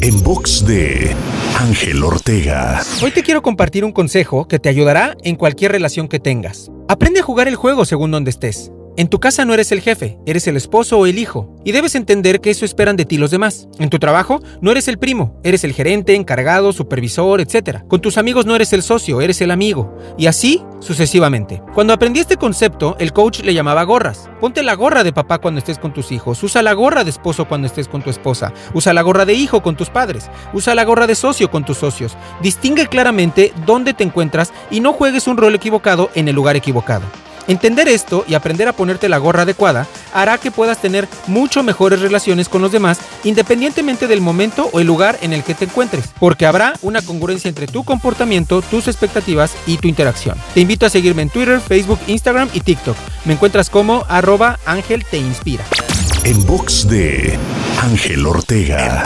En box de Ángel Ortega. Hoy te quiero compartir un consejo que te ayudará en cualquier relación que tengas. Aprende a jugar el juego según donde estés. En tu casa no eres el jefe, eres el esposo o el hijo, y debes entender que eso esperan de ti los demás. En tu trabajo no eres el primo, eres el gerente, encargado, supervisor, etc. Con tus amigos no eres el socio, eres el amigo, y así sucesivamente. Cuando aprendí este concepto, el coach le llamaba gorras. Ponte la gorra de papá cuando estés con tus hijos, usa la gorra de esposo cuando estés con tu esposa, usa la gorra de hijo con tus padres, usa la gorra de socio con tus socios. Distingue claramente dónde te encuentras y no juegues un rol equivocado en el lugar equivocado. Entender esto y aprender a ponerte la gorra adecuada hará que puedas tener mucho mejores relaciones con los demás independientemente del momento o el lugar en el que te encuentres, porque habrá una congruencia entre tu comportamiento, tus expectativas y tu interacción. Te invito a seguirme en Twitter, Facebook, Instagram y TikTok. Me encuentras como arroba Ángel Te Inspira. En box de Ángel Ortega.